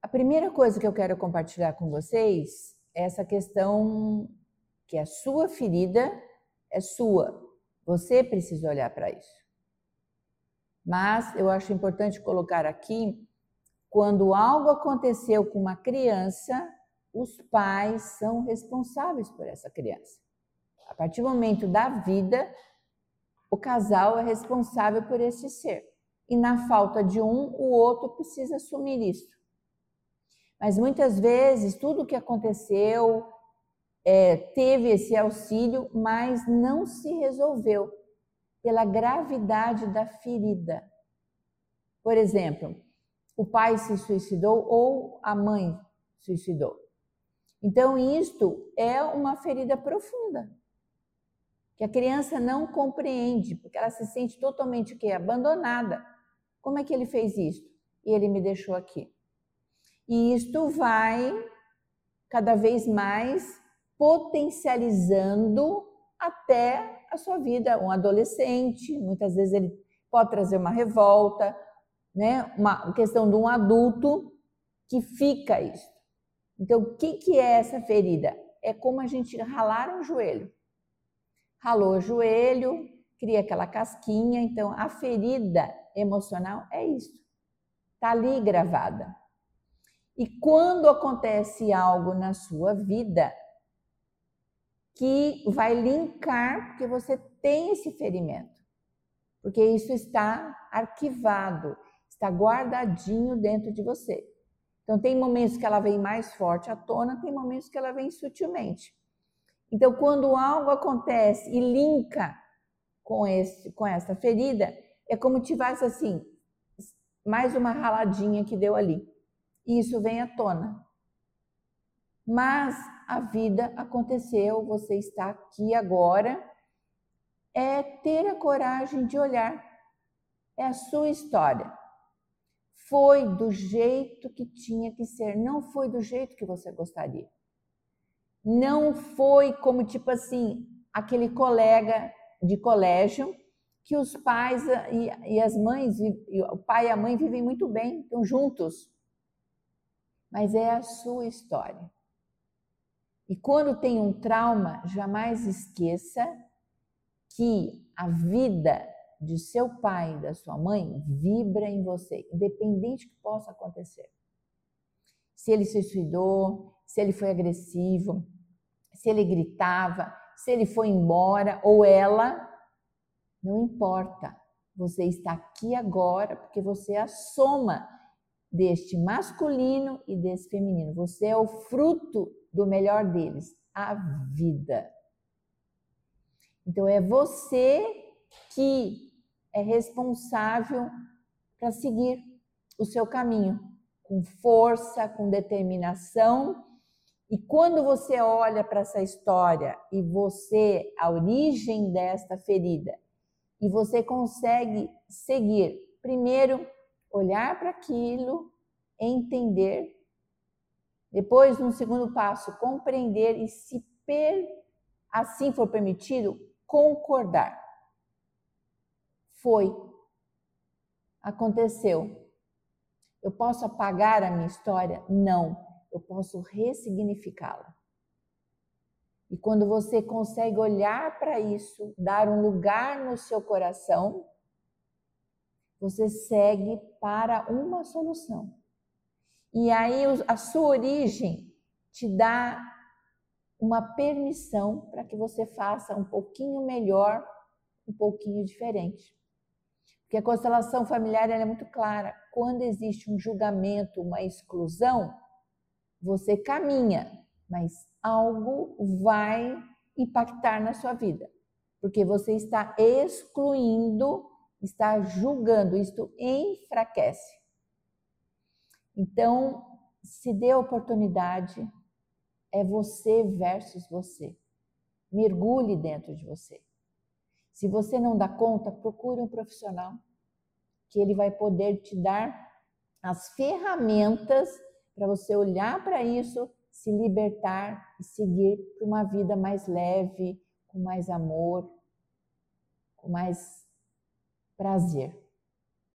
A primeira coisa que eu quero compartilhar com vocês é essa questão que a sua ferida é sua. Você precisa olhar para isso. Mas eu acho importante colocar aqui quando algo aconteceu com uma criança, os pais são responsáveis por essa criança. A partir do momento da vida, o casal é responsável por esse ser. E na falta de um, o outro precisa assumir isso. Mas muitas vezes, tudo o que aconteceu é, teve esse auxílio, mas não se resolveu pela gravidade da ferida. Por exemplo, o pai se suicidou ou a mãe suicidou. Então, isto é uma ferida profunda, que a criança não compreende, porque ela se sente totalmente que abandonada. Como é que ele fez isso? E ele me deixou aqui. E isto vai cada vez mais potencializando até a sua vida. Um adolescente, muitas vezes ele pode trazer uma revolta, né, uma questão de um adulto que fica isso. Então, o que, que é essa ferida? É como a gente ralar um joelho. Ralou o joelho, cria aquela casquinha. Então, a ferida emocional é isso. Está ali gravada. E quando acontece algo na sua vida que vai linkar, porque você tem esse ferimento, porque isso está arquivado, está guardadinho dentro de você. Então, tem momentos que ela vem mais forte à tona, tem momentos que ela vem sutilmente. Então, quando algo acontece e linka com, esse, com essa ferida, é como tivesse assim, mais uma raladinha que deu ali. E isso vem à tona. Mas a vida aconteceu, você está aqui agora. É ter a coragem de olhar. É a sua história foi do jeito que tinha que ser, não foi do jeito que você gostaria. Não foi como tipo assim, aquele colega de colégio que os pais e, as mães, o pai e a mãe vivem muito bem, estão juntos. Mas é a sua história. E quando tem um trauma, jamais esqueça que a vida de seu pai e da sua mãe vibra em você, independente do que possa acontecer. Se ele se suicidou, se ele foi agressivo, se ele gritava, se ele foi embora ou ela, não importa. Você está aqui agora porque você é a soma deste masculino e desse feminino. Você é o fruto do melhor deles, a vida. Então é você que é responsável para seguir o seu caminho com força, com determinação. E quando você olha para essa história e você, a origem desta ferida, e você consegue seguir, primeiro, olhar para aquilo, entender, depois, num segundo passo, compreender e, se per, assim for permitido, concordar. Foi. Aconteceu. Eu posso apagar a minha história? Não. Eu posso ressignificá-la. E quando você consegue olhar para isso, dar um lugar no seu coração, você segue para uma solução. E aí a sua origem te dá uma permissão para que você faça um pouquinho melhor, um pouquinho diferente. Porque a constelação familiar é muito clara. Quando existe um julgamento, uma exclusão, você caminha, mas algo vai impactar na sua vida. Porque você está excluindo, está julgando, isto enfraquece. Então, se dê a oportunidade, é você versus você. Mergulhe dentro de você. Se você não dá conta, procure um profissional que ele vai poder te dar as ferramentas para você olhar para isso, se libertar e seguir para uma vida mais leve, com mais amor, com mais prazer.